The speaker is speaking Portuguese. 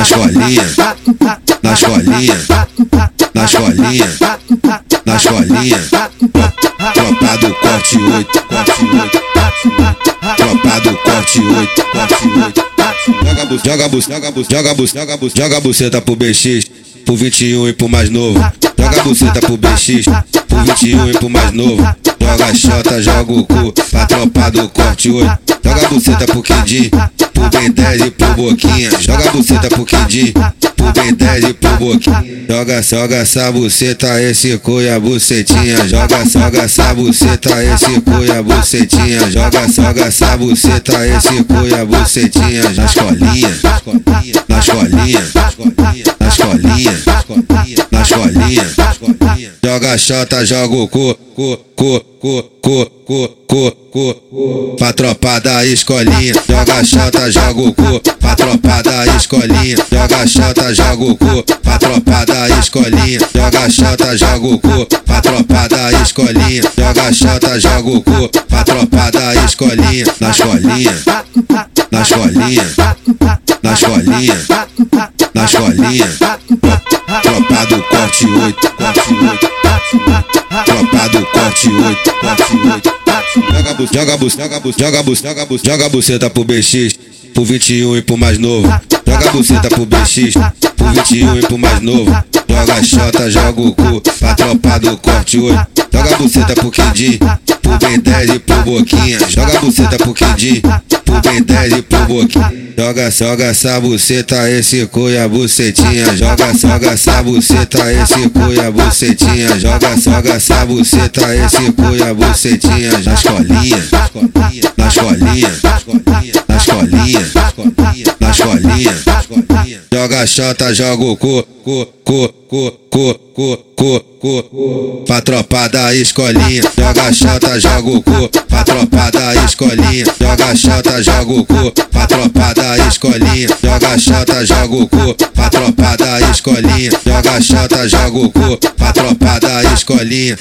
na escolinha, na escolinha, na escolinha, na escolinha. Tropa do corte 8, corte 8. Tropa do corte 8, corte 8. Joga bus, joga bus, joga bus, joga bus, joga bus, joga buceta pro BX, pro 21 e pro mais novo. Joga buceta pro BX, 21 e pro mais novo. Joga xota, joga o cu, pra tropa do corte 8. Joga buceta pro Quindim, pro Ben 10 e pro Boquinha. Joga buceta pro Quindim, pro Ben 10 e pro Boquinha. Joga, joga essa buceta, esse cu e a bucetinha. Joga, joga essa buceta, esse cu e a bucetinha. Joga, joga essa buceta, esse cu e a bucetinha. Na escolinha, na escolinha, na escolinha, na escolinha. Joga xota, joga o cu, cu, cu, cu, cu, cu, cu, cu. Pra tropa da escolinha. Joga xota, joga o cu. Pra tropa da escolinha. Joga xota, joga o cu. Pra tropa da escolinha. Joga xota, joga o cu. Pra tropa da escolinha. Joga xota, joga o cu. Pra tropa da escolinha. Na escolinha. Na escolinha. Na escolinha. Na escolinha. Tropa do corte 8, corte 8. Tropa do corte 8, corte 8. Joga bus, joga bus, joga bus, joga bus, joga buceta pro BX, pro 21 e pro mais novo. Joga buceta pro BX, pro 21 e pro mais novo. Joga xota, joga o cu, pra tropa do corte 8. Joga buceta pro Quindim, pro Ben 10 e pro Boquinha. Joga buceta pro Quindim, pro Ben 10 e pro. Joga, joga essa buceta, esse cu e a bucetinha. Joga, joga essa buceta, esse cu e a bucetinha. Joga, joga essa buceta, esse cu e a bucetinha. Na escolinha, na escolinha, na escolinha, na escolinha. Joga xota, joga o cu, cu, cu, cu, cu, cu, cu, cu. Pra tropa da escolinha. Joga xota, joga o cu. Pra tropa da escolinha. Joga xota, joga o cu. Pra tropa da escolinha. Joga xota, joga o cu. Pra tropa da escolinha. Joga xota, joga o cu. Pra tropa da escolinha.